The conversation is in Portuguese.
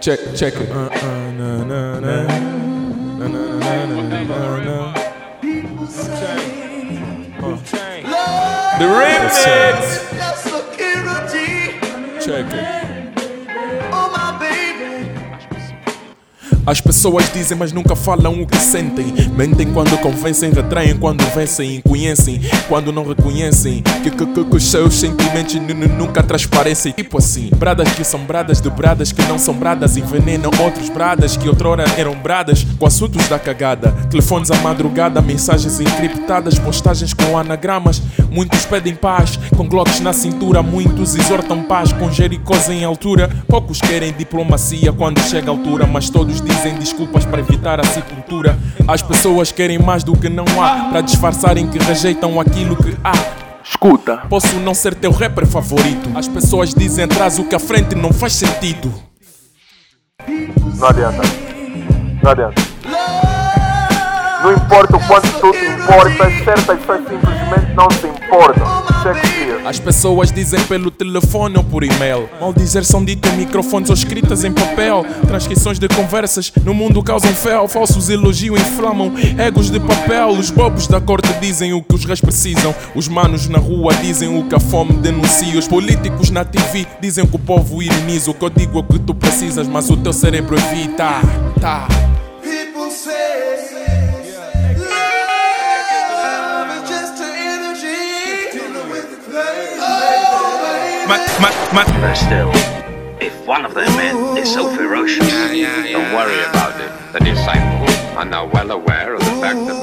check, check it. The remix. As pessoas dizem, mas nunca falam o que sentem. Mentem quando convencem, retraem quando vencem. Conhecem quando não reconhecem. Que, que, que, que os seus sentimentos nu- nu- nunca transparecem. Tipo assim, bradas que são bradas de bradas que não são bradas. Envenenam outros bradas que outrora eram bradas. Com assuntos da cagada. Telefones à madrugada, mensagens encriptadas, postagens com anagramas. Muitos pedem paz, com glocks na cintura. Muitos exortam paz, com jericós em altura. Poucos querem diplomacia quando chega a altura, mas todos dizem desculpas para evitar a sepultura. As pessoas querem mais do que não há, para disfarçarem que rejeitam aquilo que há. Escuta, posso não ser teu rapper favorito. As pessoas dizem atrás o que à frente não faz sentido. Não adianta. Não adianta. Não importa o quanto tu te importas, certas pessoas simplesmente não se importam. As pessoas dizem pelo telefone ou por e-mail. Mal dizer são ditas em microfones ou escritas em papel. Transcrições de conversas no mundo causam fel. Falsos elogios inflamam egos de papel. Os bobos da corte dizem o que os reis precisam. Os manos na rua dizem o que a fome denuncia. Os políticos na TV dizem que o povo ironiza. O que eu digo é que tu precisas, mas o teu cérebro evita. Tá. But still, if one of their men is so ferocious, Don't worry about it. The disciples are now well aware of the fact that